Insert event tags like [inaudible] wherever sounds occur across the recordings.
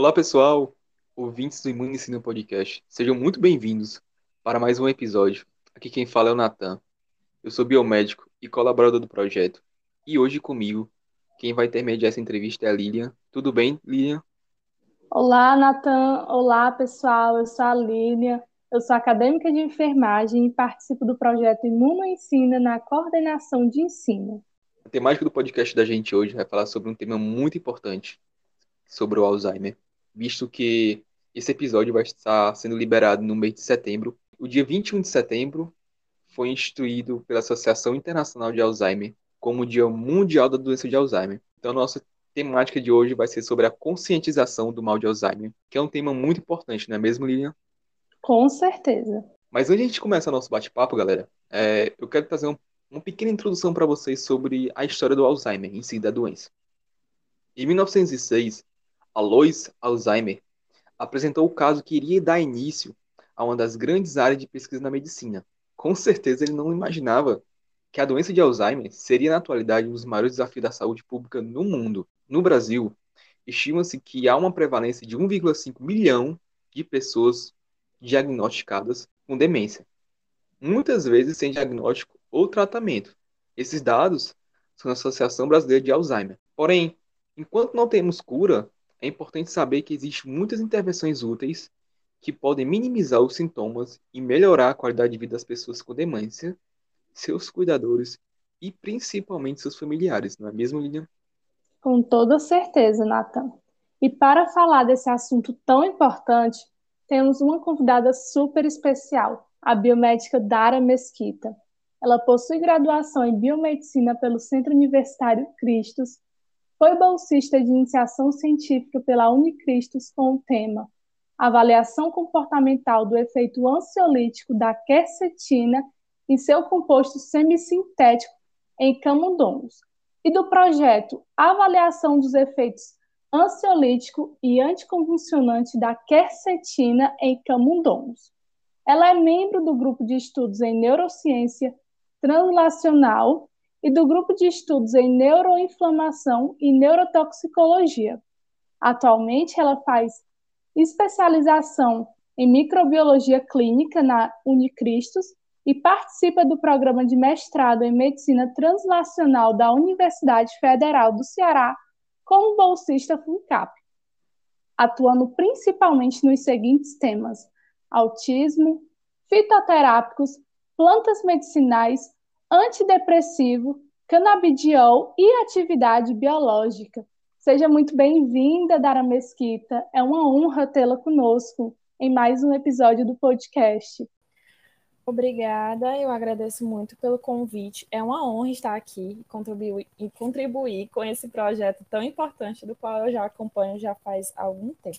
Olá, pessoal, ouvintes do Imunicínio Podcast. Sejam muito bem-vindos para mais um episódio. Aqui quem fala é o Natan. Eu sou biomédico e colaborador do projeto. E hoje comigo, quem vai intermediar essa entrevista é a Lilian. Tudo bem, Lilian? Olá, Natan. Olá, pessoal. Eu sou a Lilian. Eu sou acadêmica de enfermagem e participo do projeto Imuno Ensina na coordenação de ensino. A temática do podcast da gente hoje vai falar sobre um tema muito importante, sobre o Alzheimer visto que esse episódio vai estar sendo liberado no mês de setembro. O dia 21 de setembro foi instituído pela Associação Internacional de Alzheimer como o Dia Mundial da Doença de Alzheimer. Então, a nossa temática de hoje vai ser sobre a conscientização do mal de Alzheimer, que é um tema muito importante, não é mesmo, Lilian? Com certeza. Mas antes de a gente começar nosso bate-papo, galera, é, eu quero trazer um, uma pequena introdução para vocês sobre a história do Alzheimer, em si, da doença. Em 1906, Alois Alzheimer apresentou o caso que iria dar início a uma das grandes áreas de pesquisa na medicina. Com certeza ele não imaginava que a doença de Alzheimer seria na atualidade um dos maiores desafios da saúde pública no mundo. No Brasil, estima-se que há uma prevalência de 1,5 milhão de pessoas diagnosticadas com demência, muitas vezes sem diagnóstico ou tratamento. Esses dados são da Associação Brasileira de Alzheimer. Porém, enquanto não temos cura, é importante saber que existem muitas intervenções úteis que podem minimizar os sintomas e melhorar a qualidade de vida das pessoas com demência, seus cuidadores e principalmente seus familiares, não é mesmo, Lilian? Com toda certeza, Nathan. E para falar desse assunto tão importante, temos uma convidada super especial, a biomédica Dara Mesquita. Ela possui graduação em biomedicina pelo Centro Universitário Cristos foi bolsista de iniciação científica pela Unicristos com o tema Avaliação comportamental do efeito ansiolítico da quercetina em seu composto semissintético em camundongos, e do projeto Avaliação dos efeitos ansiolítico e anticonvulsionante da quercetina em camundongos. Ela é membro do grupo de estudos em neurociência translacional e do Grupo de Estudos em Neuroinflamação e Neurotoxicologia. Atualmente, ela faz especialização em microbiologia clínica na Unicristos e participa do programa de mestrado em medicina translacional da Universidade Federal do Ceará como bolsista FUNCAP, atuando principalmente nos seguintes temas: autismo, fitoterápicos, plantas medicinais, antidepressivo, canabidiol e atividade biológica. Seja muito bem-vinda, Dara Mesquita. É uma honra tê-la conosco em mais um episódio do podcast. Obrigada, eu agradeço muito pelo convite. É uma honra estar aqui e contribuir, e contribuir com esse projeto tão importante do qual eu já acompanho já faz algum tempo.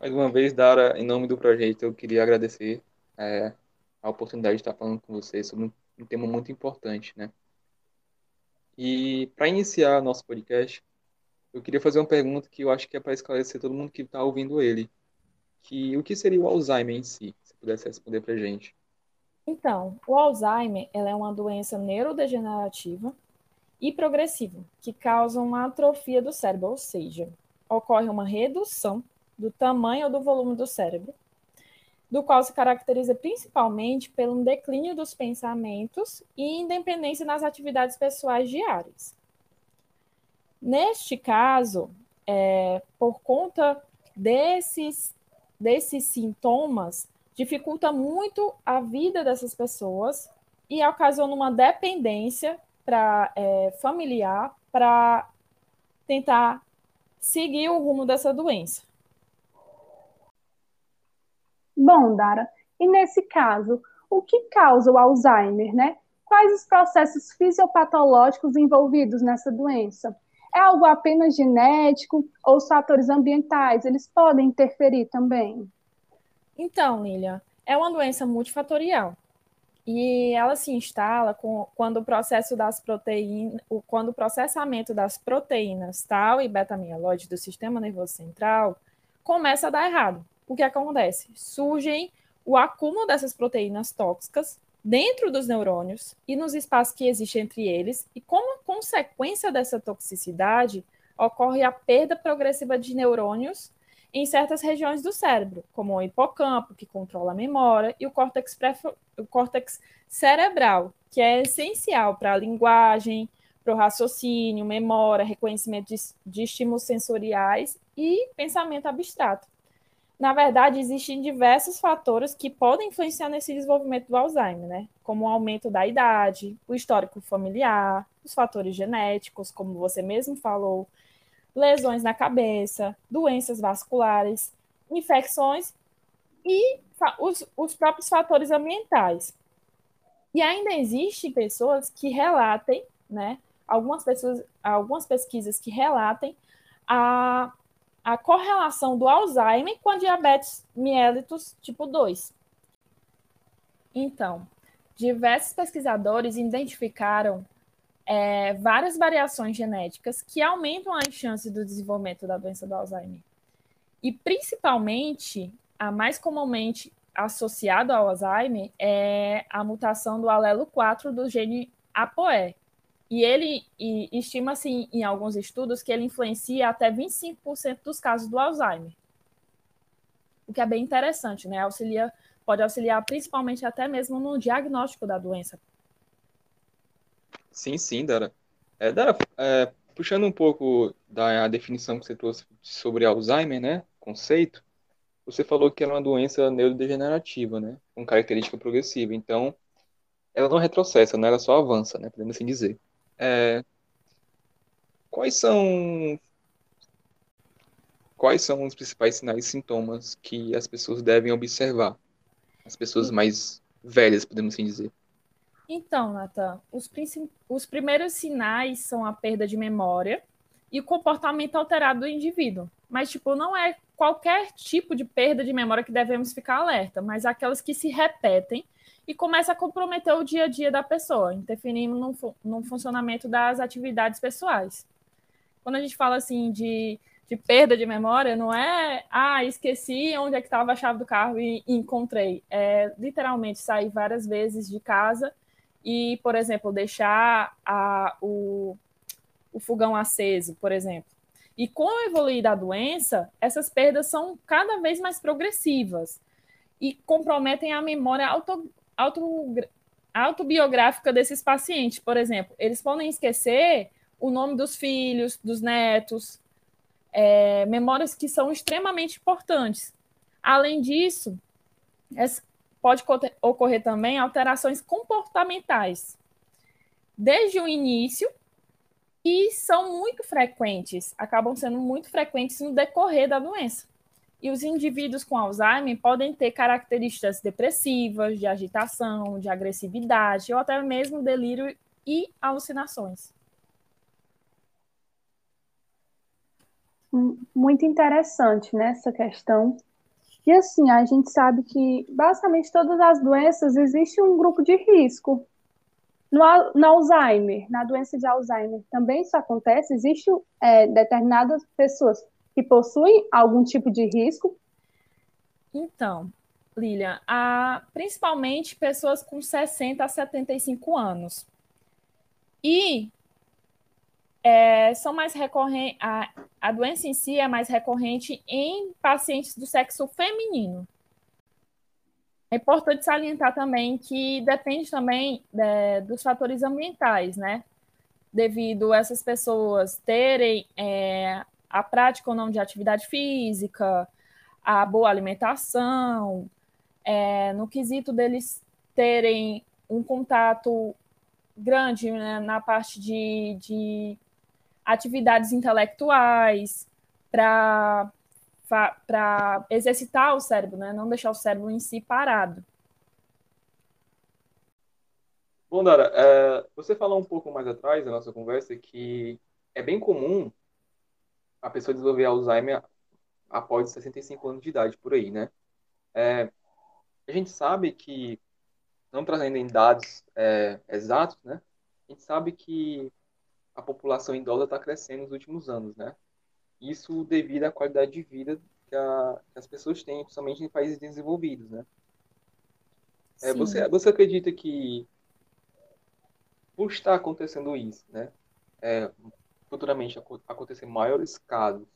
Mais uma vez, Dara, em nome do projeto, eu queria agradecer é, a oportunidade de estar falando com vocês sobre um tema muito importante, né? E para iniciar nosso podcast, eu queria fazer uma pergunta que eu acho que é para esclarecer todo mundo que está ouvindo ele, que o que seria o Alzheimer em si? Se pudesse responder para gente. Então, o Alzheimer ela é uma doença neurodegenerativa e progressiva que causa uma atrofia do cérebro, ou seja, ocorre uma redução do tamanho ou do volume do cérebro do qual se caracteriza principalmente pelo declínio dos pensamentos e independência nas atividades pessoais diárias. Neste caso, é, por conta desses, desses sintomas, dificulta muito a vida dessas pessoas e ocasiona uma dependência pra, é, familiar para tentar seguir o rumo dessa doença. Bom, Dara, e nesse caso, o que causa o Alzheimer, né? Quais os processos fisiopatológicos envolvidos nessa doença? É algo apenas genético ou os fatores ambientais, eles podem interferir também? Então, Lilian, é uma doença multifatorial. E ela se instala com, quando o processo das proteínas, quando o processamento das proteínas tal e beta-amiloide do sistema nervoso central começa a dar errado o que acontece? Surgem o acúmulo dessas proteínas tóxicas dentro dos neurônios e nos espaços que existem entre eles, e como consequência dessa toxicidade, ocorre a perda progressiva de neurônios em certas regiões do cérebro, como o hipocampo, que controla a memória, e o córtex, o córtex cerebral, que é essencial para a linguagem, para o raciocínio, memória, reconhecimento de, de estímulos sensoriais e pensamento abstrato. Na verdade, existem diversos fatores que podem influenciar nesse desenvolvimento do Alzheimer, né? Como o aumento da idade, o histórico familiar, os fatores genéticos, como você mesmo falou, lesões na cabeça, doenças vasculares, infecções e os, os próprios fatores ambientais. E ainda existem pessoas que relatem, né? Algumas pessoas, algumas pesquisas que relatem a a correlação do Alzheimer com a diabetes mellitus tipo 2. Então, diversos pesquisadores identificaram é, várias variações genéticas que aumentam as chances do desenvolvimento da doença do Alzheimer. E, principalmente, a mais comumente associada ao Alzheimer é a mutação do alelo 4 do gene ApoE, e ele estima-se em alguns estudos que ele influencia até 25% dos casos do Alzheimer. O que é bem interessante, né? Auxilia, pode auxiliar principalmente até mesmo no diagnóstico da doença. Sim, sim, Dara. É, Dara, é, puxando um pouco da definição que você trouxe sobre Alzheimer, né? Conceito, você falou que ela é uma doença neurodegenerativa, né? Com característica progressiva. Então, ela não retrocessa, né? Ela só avança, né? Podemos assim dizer. É, quais são quais são os principais sinais e sintomas que as pessoas devem observar? As pessoas mais velhas, podemos assim dizer. Então, Nathan, os, os primeiros sinais são a perda de memória e o comportamento alterado do indivíduo. Mas, tipo, não é qualquer tipo de perda de memória que devemos ficar alerta, mas aquelas que se repetem e começa a comprometer o dia a dia da pessoa, interferindo no, no funcionamento das atividades pessoais. Quando a gente fala assim de, de perda de memória, não é, ah, esqueci onde é que estava a chave do carro e, e encontrei. É literalmente sair várias vezes de casa e, por exemplo, deixar a, o, o fogão aceso, por exemplo. E com o evoluir da doença, essas perdas são cada vez mais progressivas e comprometem a memória auto, auto, autobiográfica desses pacientes. Por exemplo, eles podem esquecer o nome dos filhos, dos netos, é, memórias que são extremamente importantes. Além disso, pode ocorrer também alterações comportamentais, desde o início, e são muito frequentes, acabam sendo muito frequentes no decorrer da doença. E os indivíduos com Alzheimer podem ter características depressivas, de agitação, de agressividade, ou até mesmo delírio e alucinações. Muito interessante nessa né, questão. E assim, a gente sabe que basicamente todas as doenças existe um grupo de risco. No, no Alzheimer, na doença de Alzheimer, também isso acontece. Existem é, determinadas pessoas que possuem algum tipo de risco? Então, Lilian, principalmente pessoas com 60 a 75 anos. E é, são mais recorrentes, a, a doença em si é mais recorrente em pacientes do sexo feminino. É importante salientar também que depende também é, dos fatores ambientais, né? Devido essas pessoas terem é, a prática ou não de atividade física, a boa alimentação, é, no quesito deles terem um contato grande né, na parte de, de atividades intelectuais para exercitar o cérebro, né, não deixar o cérebro em si parado. Bom, Dara, é, você falou um pouco mais atrás da nossa conversa que é bem comum a pessoa desenvolver Alzheimer após 65 anos de idade, por aí, né? É, a gente sabe que, não trazendo em dados é, exatos, né? A gente sabe que a população idosa está crescendo nos últimos anos, né? Isso devido à qualidade de vida que, a, que as pessoas têm, principalmente em países desenvolvidos, né? É, você, você acredita que por estar acontecendo isso, né? É, futuramente acontecer maiores casos,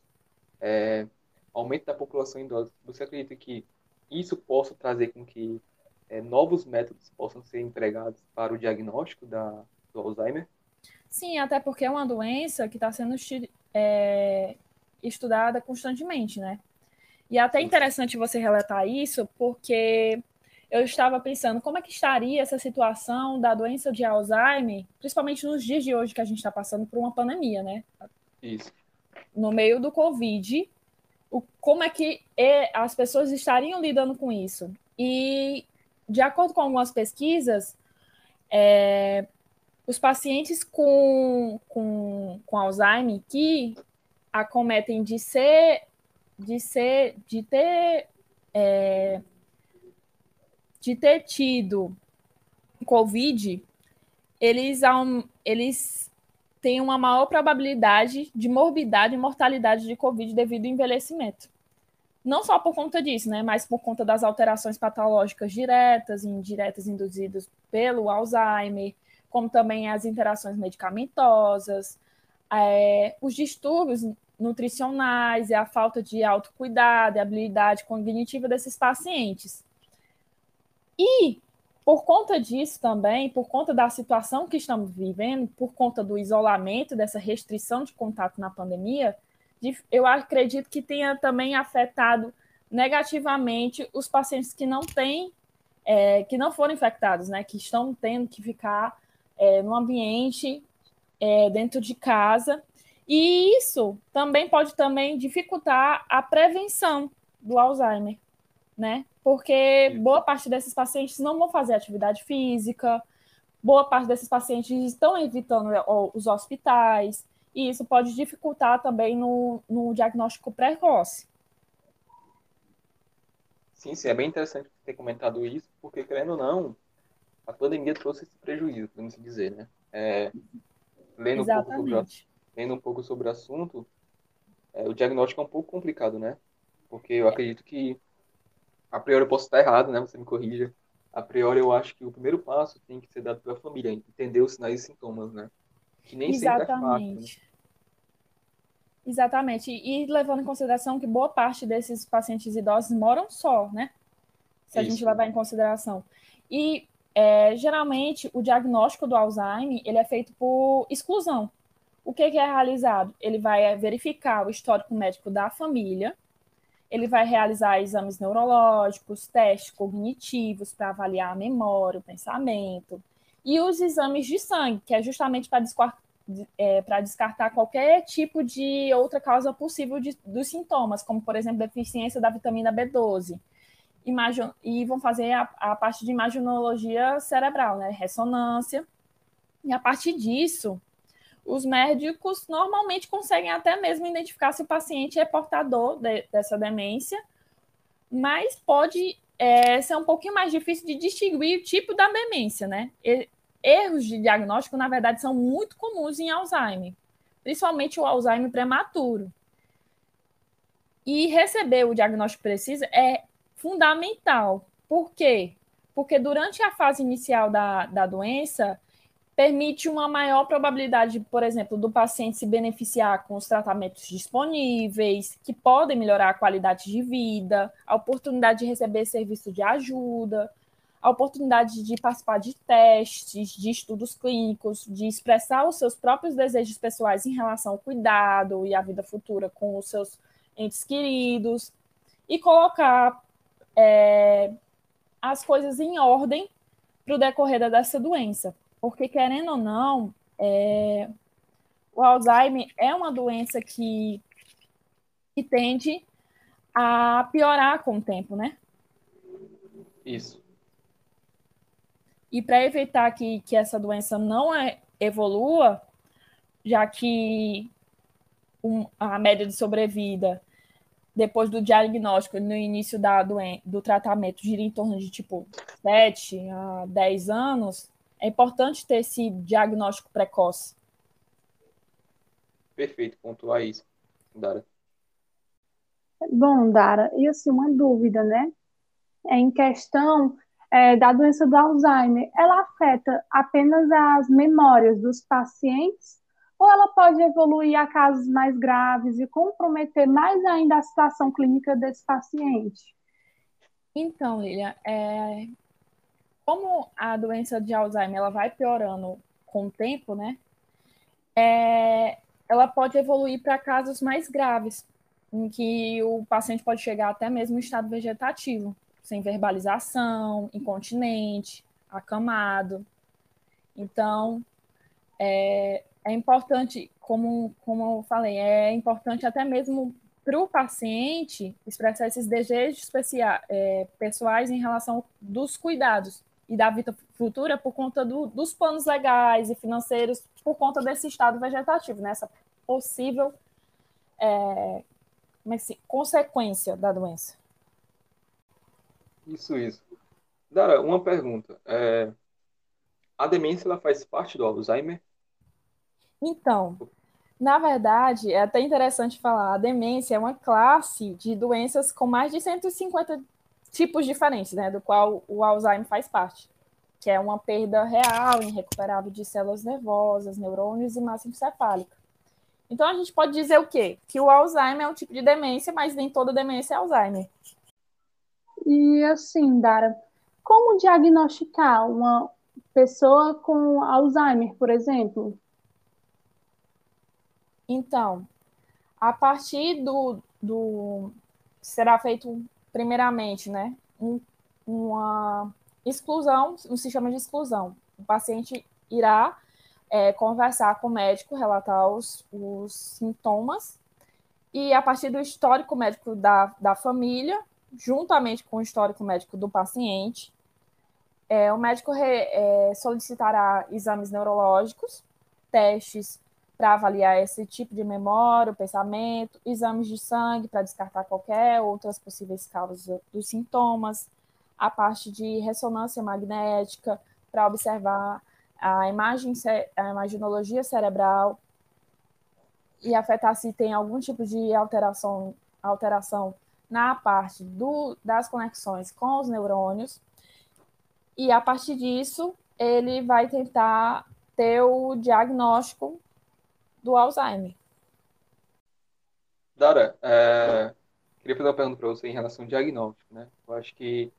é, aumento da população idosa, você acredita que isso possa trazer com que é, novos métodos possam ser empregados para o diagnóstico da, do Alzheimer? Sim, até porque é uma doença que está sendo é, estudada constantemente, né? E é até interessante você relatar isso, porque eu estava pensando como é que estaria essa situação da doença de Alzheimer, principalmente nos dias de hoje que a gente está passando por uma pandemia, né? Isso. No meio do Covid, o, como é que é, as pessoas estariam lidando com isso? E, de acordo com algumas pesquisas, é, os pacientes com, com, com Alzheimer que acometem de ser, de ser, de ter, é, de ter tido Covid, eles, eles têm uma maior probabilidade de morbidade e mortalidade de Covid devido ao envelhecimento. Não só por conta disso, né, mas por conta das alterações patológicas diretas e indiretas induzidas pelo Alzheimer, como também as interações medicamentosas, é, os distúrbios nutricionais e a falta de autocuidado e habilidade cognitiva desses pacientes. E, por conta disso também, por conta da situação que estamos vivendo, por conta do isolamento, dessa restrição de contato na pandemia, eu acredito que tenha também afetado negativamente os pacientes que não têm, é, que não foram infectados, né, que estão tendo que ficar é, no ambiente é, dentro de casa. E isso também pode também dificultar a prevenção do Alzheimer, né? Porque boa parte desses pacientes não vão fazer atividade física, boa parte desses pacientes estão evitando os hospitais, e isso pode dificultar também no, no diagnóstico precoce. Sim, sim, é bem interessante ter comentado isso, porque, querendo ou não, a pandemia trouxe esse prejuízo, podemos dizer, né? É, lendo, um pouco sobre, lendo um pouco sobre o assunto, é, o diagnóstico é um pouco complicado, né? Porque eu acredito que, a priori eu posso estar errado, né? Você me corrija. A priori eu acho que o primeiro passo tem que ser dado pela família, entender os sinais e sintomas, né? Que nem Exatamente. sempre é fácil. Né? Exatamente. E levando em consideração que boa parte desses pacientes idosos moram só, né? Se a Isso. gente levar em consideração. E é, geralmente, o diagnóstico do Alzheimer ele é feito por exclusão. O que, que é realizado? Ele vai verificar o histórico médico da família, ele vai realizar exames neurológicos, testes cognitivos para avaliar a memória, o pensamento, e os exames de sangue, que é justamente para descartar, é, descartar qualquer tipo de outra causa possível de, dos sintomas, como, por exemplo, deficiência da vitamina B12 imagem, e vão fazer a, a parte de imaginologia cerebral, né? Ressonância. E a partir disso, os médicos normalmente conseguem até mesmo identificar se o paciente é portador de, dessa demência, mas pode é, ser um pouquinho mais difícil de distinguir o tipo da demência, né? Erros de diagnóstico, na verdade, são muito comuns em Alzheimer, principalmente o Alzheimer prematuro. E receber o diagnóstico preciso é fundamental. Por quê? Porque durante a fase inicial da, da doença, permite uma maior probabilidade, por exemplo, do paciente se beneficiar com os tratamentos disponíveis, que podem melhorar a qualidade de vida, a oportunidade de receber serviço de ajuda, a oportunidade de participar de testes, de estudos clínicos, de expressar os seus próprios desejos pessoais em relação ao cuidado e à vida futura com os seus entes queridos, e colocar é, as coisas em ordem para o decorrer dessa doença. Porque, querendo ou não, é, o Alzheimer é uma doença que, que tende a piorar com o tempo, né? Isso. E para evitar que, que essa doença não é, evolua, já que um, a média de sobrevida depois do diagnóstico, no início da doen do tratamento, gira em torno de tipo 7 a 10 anos, é importante ter esse diagnóstico precoce. Perfeito, pontuar isso, Dara. Bom, Dara, e assim, uma dúvida, né? Em questão é, da doença do Alzheimer, ela afeta apenas as memórias dos pacientes ou ela pode evoluir a casos mais graves e comprometer mais ainda a situação clínica desse paciente? Então, Lilian, é... como a doença de Alzheimer ela vai piorando com o tempo, né? É... Ela pode evoluir para casos mais graves, em que o paciente pode chegar até mesmo em estado vegetativo, sem verbalização, incontinente, acamado. Então, é, é importante, como, como eu falei, é importante até mesmo para o paciente expressar esses desejos especiais, é, pessoais em relação dos cuidados e da vida futura por conta do, dos planos legais e financeiros, por conta desse estado vegetativo, nessa né? possível é, é consequência da doença. Isso, isso. Dara, uma pergunta. É, a demência ela faz parte do Alzheimer? Então, na verdade, é até interessante falar, a demência é uma classe de doenças com mais de 150 tipos diferentes, né, do qual o Alzheimer faz parte, que é uma perda real, irrecuperável de células nervosas, neurônios e massa encefálica. Então, a gente pode dizer o quê? Que o Alzheimer é um tipo de demência, mas nem toda demência é Alzheimer. E assim, Dara, como diagnosticar uma pessoa com Alzheimer, por exemplo? Então, a partir do, do será feito primeiramente, né, um, uma exclusão, um sistema de exclusão. O paciente irá é, conversar com o médico, relatar os, os sintomas e a partir do histórico médico da, da família, juntamente com o histórico médico do paciente, é, o médico re, é, solicitará exames neurológicos, testes para avaliar esse tipo de memória, o pensamento, exames de sangue para descartar qualquer outras possíveis causas dos sintomas, a parte de ressonância magnética para observar a imagem, a imaginologia cerebral e afetar se tem algum tipo de alteração, alteração na parte do, das conexões com os neurônios. E a partir disso, ele vai tentar ter o diagnóstico do Alzheimer. Dara, é, queria fazer uma pergunta para você em relação ao diagnóstico, né? Eu acho que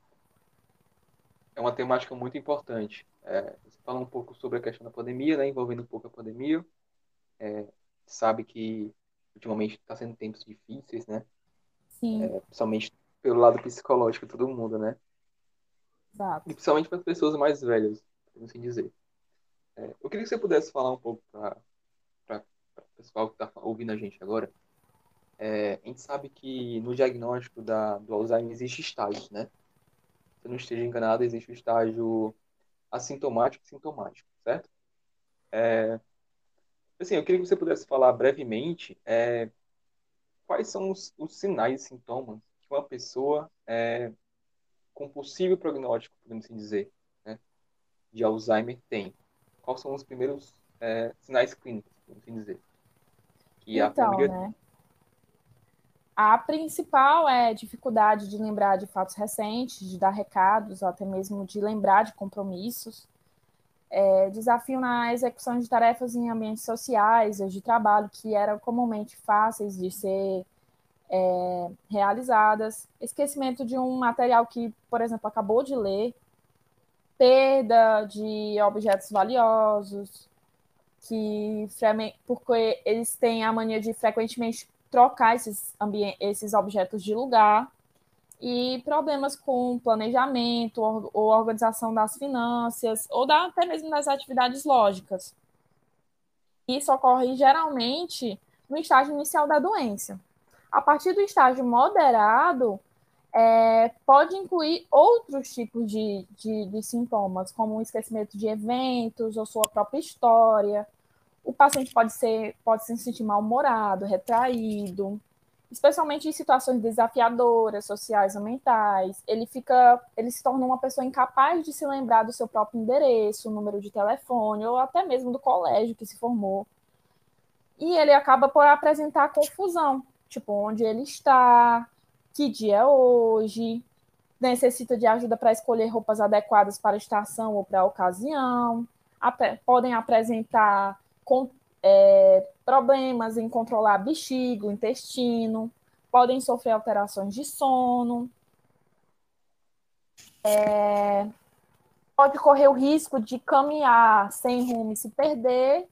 é uma temática muito importante. É, você fala um pouco sobre a questão da pandemia, né? Envolvendo um pouco a pandemia. É, sabe que ultimamente está sendo tempos difíceis, né? Sim. É, principalmente pelo lado psicológico de todo mundo, né? Exato. E principalmente para as pessoas mais velhas, por assim dizer. É, eu queria que você pudesse falar um pouco para pessoal que está ouvindo a gente agora, é, a gente sabe que no diagnóstico da, do Alzheimer existe estágios, né? Se eu não esteja enganado, existe o estágio assintomático e sintomático, certo? É, assim, eu queria que você pudesse falar brevemente é, quais são os, os, sinais e sintomas que uma pessoa é, com possível prognóstico, podemos assim dizer, né, de Alzheimer tem. Quais são os primeiros é, sinais clínicos, podemos assim dizer? E então, a família... né? A principal é dificuldade de lembrar de fatos recentes, de dar recados, até mesmo de lembrar de compromissos. É, desafio na execução de tarefas em ambientes sociais ou de trabalho que eram comumente fáceis de ser é, realizadas. Esquecimento de um material que, por exemplo, acabou de ler. Perda de objetos valiosos, que porque eles têm a mania de frequentemente trocar esses, esses objetos de lugar e problemas com planejamento ou, organização das finanças ou da, até mesmo das atividades lógicas. Isso ocorre geralmente no estágio inicial da doença. A partir do estágio moderado, é, pode incluir outros tipos de, de, de, sintomas, como o esquecimento de eventos ou sua própria história. O paciente pode, ser, pode se sentir mal-humorado, retraído, especialmente em situações desafiadoras, sociais ou mentais. Ele fica, ele se torna uma pessoa incapaz de se lembrar do seu próprio endereço, número de telefone ou até mesmo do colégio que se formou. E ele acaba por apresentar confusão, tipo onde ele está, que dia é hoje, necessita de ajuda para escolher roupas adequadas para a estação ou para a ocasião, podem apresentar com, é, problemas em controlar bexiga, intestino, podem sofrer alterações de sono, é, pode correr o risco de caminhar sem rumo e se perder,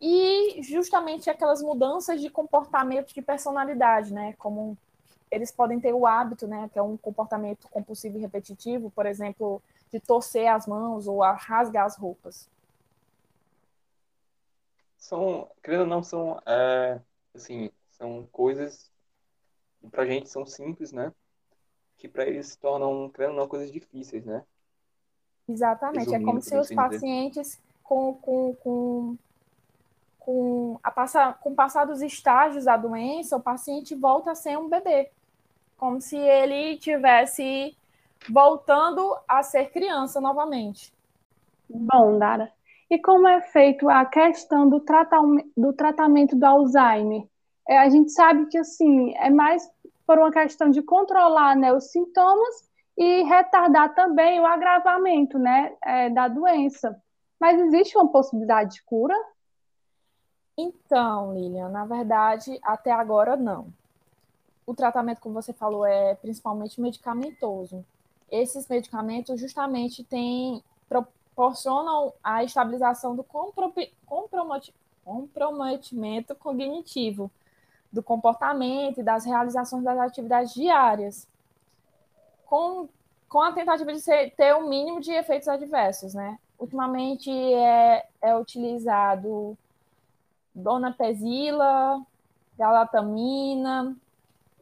e justamente aquelas mudanças de comportamento de personalidade, né? Como eles podem ter o hábito, né? Que é um comportamento compulsivo e repetitivo, por exemplo, de torcer as mãos ou rasgar as roupas. São, querendo ou não, são, é, assim, são coisas que pra gente são simples, né? Que para eles se tornam, querendo ou não, coisas difíceis, né? Exatamente. Resumindo, é como se os assim pacientes com, com, com com, a passar, com o passar dos estágios da doença, o paciente volta a ser um bebê, como se ele tivesse voltando a ser criança novamente. Bom, Dara, e como é feito a questão do, do tratamento do Alzheimer? É, a gente sabe que assim é mais por uma questão de controlar né, os sintomas e retardar também o agravamento né, é, da doença. Mas existe uma possibilidade de cura? Então, Lilian, na verdade, até agora não. O tratamento, como você falou, é principalmente medicamentoso. Esses medicamentos justamente têm, proporcionam a estabilização do comprometimento cognitivo, do comportamento e das realizações das atividades diárias, com, com a tentativa de ser, ter o um mínimo de efeitos adversos, né? Ultimamente é, é utilizado donepezila, galatamina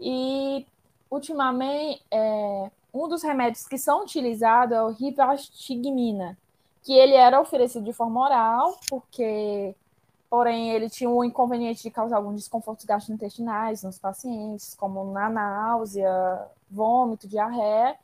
e ultimamente é, um dos remédios que são utilizados é o rivastigmina, que ele era oferecido de forma oral, porque porém ele tinha o inconveniente de causar alguns desconfortos gastrointestinais nos pacientes, como na náusea, vômito, diarreia,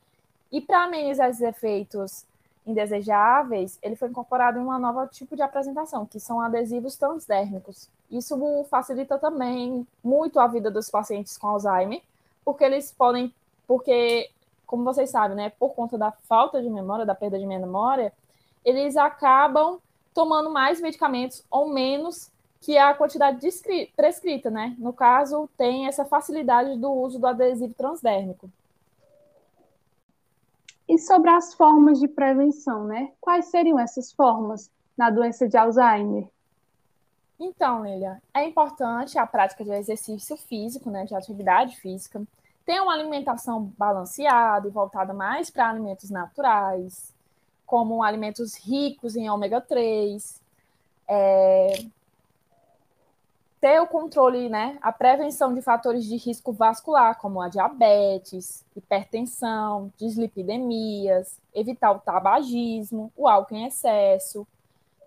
e para amenizar esses efeitos indesejáveis, ele foi incorporado em uma nova tipo de apresentação, que são adesivos transdérmicos. Isso facilita também muito a vida dos pacientes com Alzheimer, porque eles podem, porque, como vocês sabem, né, por conta da falta de memória, da perda de memória, eles acabam tomando mais medicamentos ou menos que a quantidade prescrita, né? No caso, tem essa facilidade do uso do adesivo transdérmico. E sobre as formas de prevenção, né? Quais seriam essas formas na doença de Alzheimer? Então, Lilia, é importante a prática de exercício físico, né, de atividade física, ter uma alimentação balanceada e voltada mais para alimentos naturais, como alimentos ricos em ômega 3, é, ter o controle, né, a prevenção de fatores de risco vascular, como a diabetes, hipertensão, dislipidemias, evitar o tabagismo, o álcool em excesso,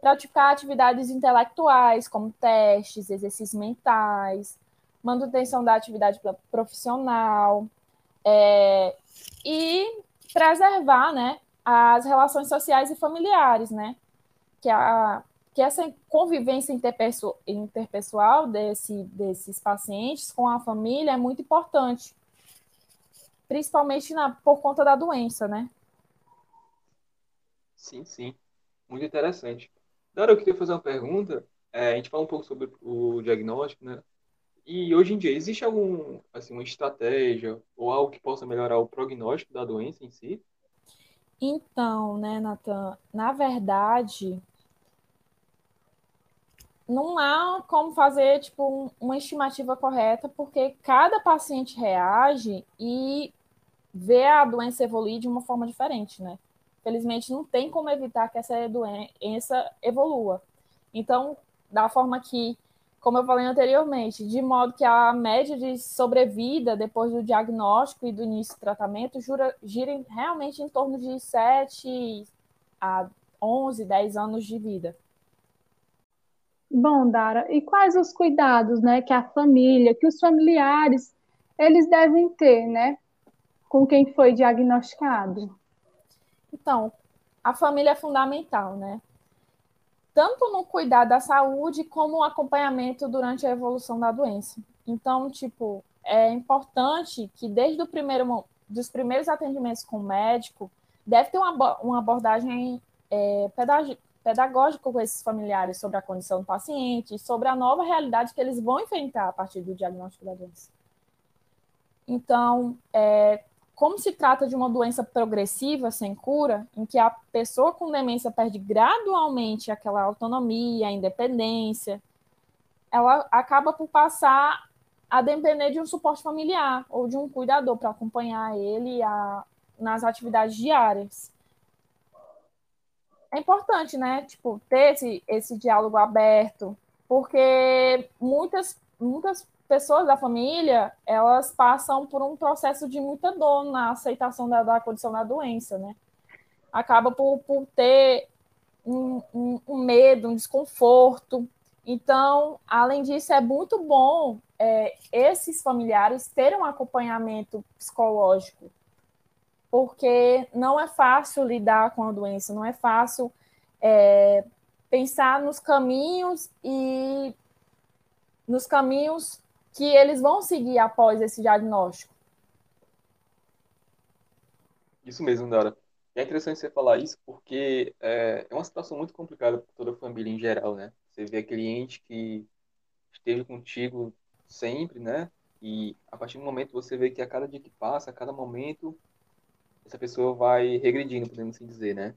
praticar atividades intelectuais, como testes, exercícios mentais, manutenção da atividade profissional, é, e preservar, né, as relações sociais e familiares, né, que a, que essa convivência interpessoal desse, desses pacientes com a família é muito importante, principalmente na, por conta da doença, né? Sim, sim. Muito interessante. Dara, eu queria fazer uma pergunta. É, a gente fala um pouco sobre o diagnóstico, né? E hoje em dia, existe algum, assim, uma estratégia ou algo que possa melhorar o prognóstico da doença em si? Então, né, Natan, na verdade, não há como fazer tipo uma estimativa correta, porque cada paciente reage e vê a doença evoluir de uma forma diferente, né? Felizmente não tem como evitar que essa doença evolua. Então, da forma que, como eu falei anteriormente, de modo que a média de sobrevida depois do diagnóstico e do início do tratamento jura, gira realmente em torno de 7 a 11, 10 anos de vida. Bom, Dara, e quais os cuidados, né, que a família, que os familiares, eles devem ter, né, com quem foi diagnosticado? Então, a família é fundamental, né? Tanto no cuidar da saúde como no acompanhamento durante a evolução da doença. Então, tipo, é importante que desde o primeiro dos primeiros atendimentos com o médico, deve ter uma, uma abordagem é, pedagógico com esses familiares sobre a condição do paciente, sobre a nova realidade que eles vão enfrentar a partir do diagnóstico da doença. Então, é, como se trata de uma doença progressiva, sem cura, em que a pessoa com demência perde gradualmente aquela autonomia, a independência, ela acaba por passar a depender de um suporte familiar ou de um cuidador para acompanhar ele a, nas atividades diárias. É importante, né? Tipo, ter esse, esse diálogo aberto, porque muitas, muitas pessoas da família, elas passam por um processo de muita dor na aceitação da, da condição da doença, né? Acaba por, por ter um, um, um medo, um desconforto. Então, além disso, é muito bom é, esses familiares terem um acompanhamento psicológico, porque não é fácil lidar com a doença, não é fácil é, pensar nos caminhos e nos caminhos que eles vão seguir após esse diagnóstico. Isso mesmo, Dara. É interessante você falar isso porque é, é uma situação muito complicada para toda a família em geral, né? Você vê cliente que esteve contigo sempre, né? E a partir do momento você vê que a cada dia que passa, a cada momento, essa pessoa vai regredindo, podemos assim dizer, né?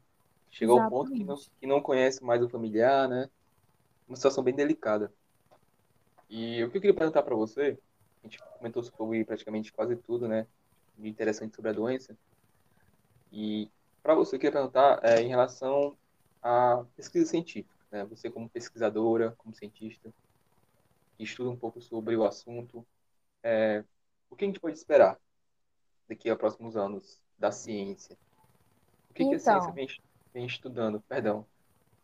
Chega ao ponto que não, que não conhece mais o familiar, né? Uma situação bem delicada. E o que eu queria perguntar para você, a gente comentou sobre praticamente quase tudo, né, de interessante sobre a doença. E para você, eu queria perguntar é, em relação à pesquisa científica, né? Você como pesquisadora, como cientista, que estuda um pouco sobre o assunto, é, o que a gente pode esperar daqui a próximos anos da ciência? O que, então... que a então. ciência vem, vem estudando? Perdão.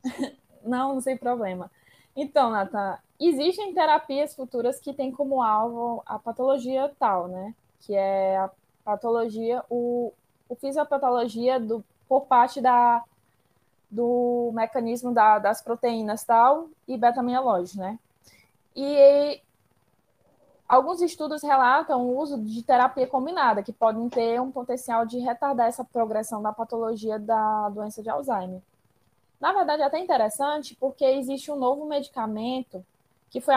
[laughs] não, não tem problema. Então, Nathan, existem terapias futuras que têm como alvo a patologia tal, né? Que é a patologia, o, o fisiopatologia do, por parte da, do mecanismo da, das proteínas tal e beta-amiloide, né? E alguns estudos relatam o uso de terapia combinada, que podem ter um potencial de retardar essa progressão da patologia da doença de Alzheimer. Na verdade, é até interessante, porque existe um novo medicamento que foi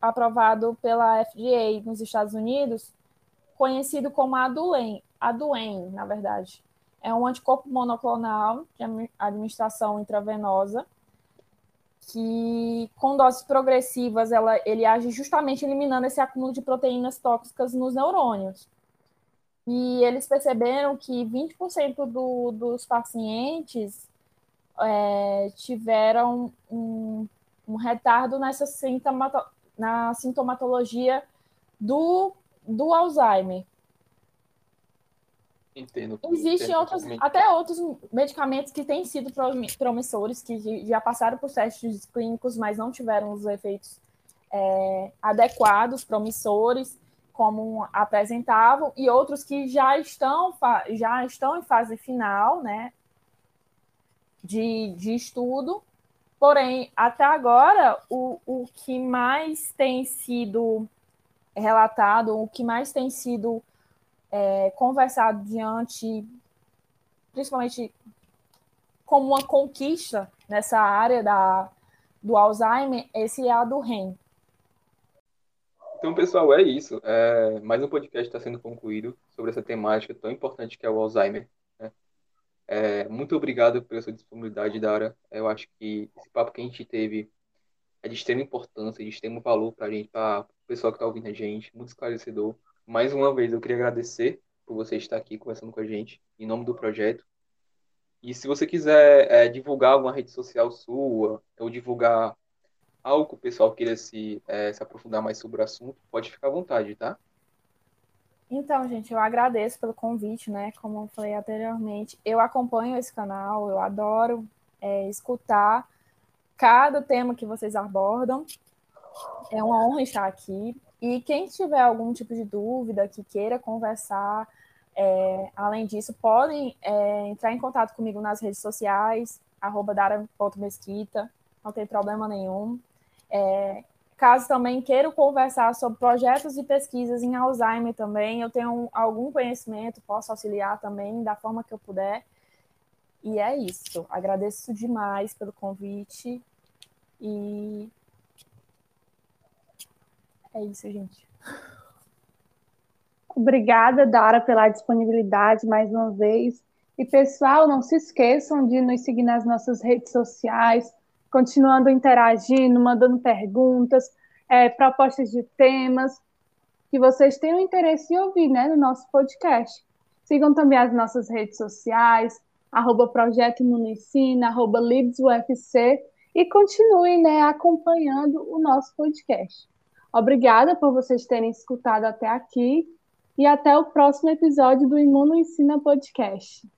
aprovado pela FDA nos Estados Unidos, conhecido como Aduen, Aduen, na verdade. É um anticorpo monoclonal de administração intravenosa, que com doses progressivas ela, ele age justamente eliminando esse acúmulo de proteínas tóxicas nos neurônios. E eles perceberam que 20% do, dos pacientes é, tiveram um, um, retardo nessa sintomato, na sintomatologia do, do Alzheimer. Entendo. Existem outros, até outros medicamentos que têm sido promissores, que já passaram por testes clínicos, mas não tiveram os efeitos é, adequados, promissores, como apresentavam, e outros que já estão, já estão em fase final, né? De, de estudo, porém, até agora, o, o que mais tem sido relatado, o que mais tem sido é, conversado diante, principalmente como uma conquista nessa área da, do Alzheimer, esse é a do REM. Então, pessoal, é isso. É, mais um podcast está sendo concluído sobre essa temática tão importante que é o Alzheimer. É, muito obrigado pela sua disponibilidade, Dara. Eu acho que esse papo que a gente teve é de extrema importância, de extremo valor para a gente, para o pessoal que está ouvindo a gente, muito esclarecedor. Mais uma vez, eu queria agradecer por você estar aqui conversando com a gente, em nome do projeto. E se você quiser é, divulgar alguma rede social sua, ou divulgar algo que o pessoal queira se, é, se aprofundar mais sobre o assunto, pode ficar à vontade, tá? Então, gente, eu agradeço pelo convite, né? Como eu falei anteriormente, eu acompanho esse canal, eu adoro é, escutar cada tema que vocês abordam. É uma honra estar aqui. E quem tiver algum tipo de dúvida, que queira conversar, é, além disso, podem é, entrar em contato comigo nas redes sociais, arroba dara.mesquita, não tem problema nenhum. É, Caso também queiram conversar sobre projetos e pesquisas em Alzheimer também, eu tenho algum conhecimento, posso auxiliar também da forma que eu puder. E é isso. Agradeço demais pelo convite e é isso, gente. Obrigada, Dara, pela disponibilidade mais uma vez. E, pessoal, não se esqueçam de nos seguir nas nossas redes sociais, continuando interagindo, mandando perguntas, é, propostas de temas que vocês tenham interesse em ouvir né, no nosso podcast. Sigam também as nossas redes sociais, arroba Projeto Imunoensina, arroba LibsUFC, e continuem né, acompanhando o nosso podcast. Obrigada por vocês terem escutado até aqui e até o próximo episódio do Imuno Ensina Podcast.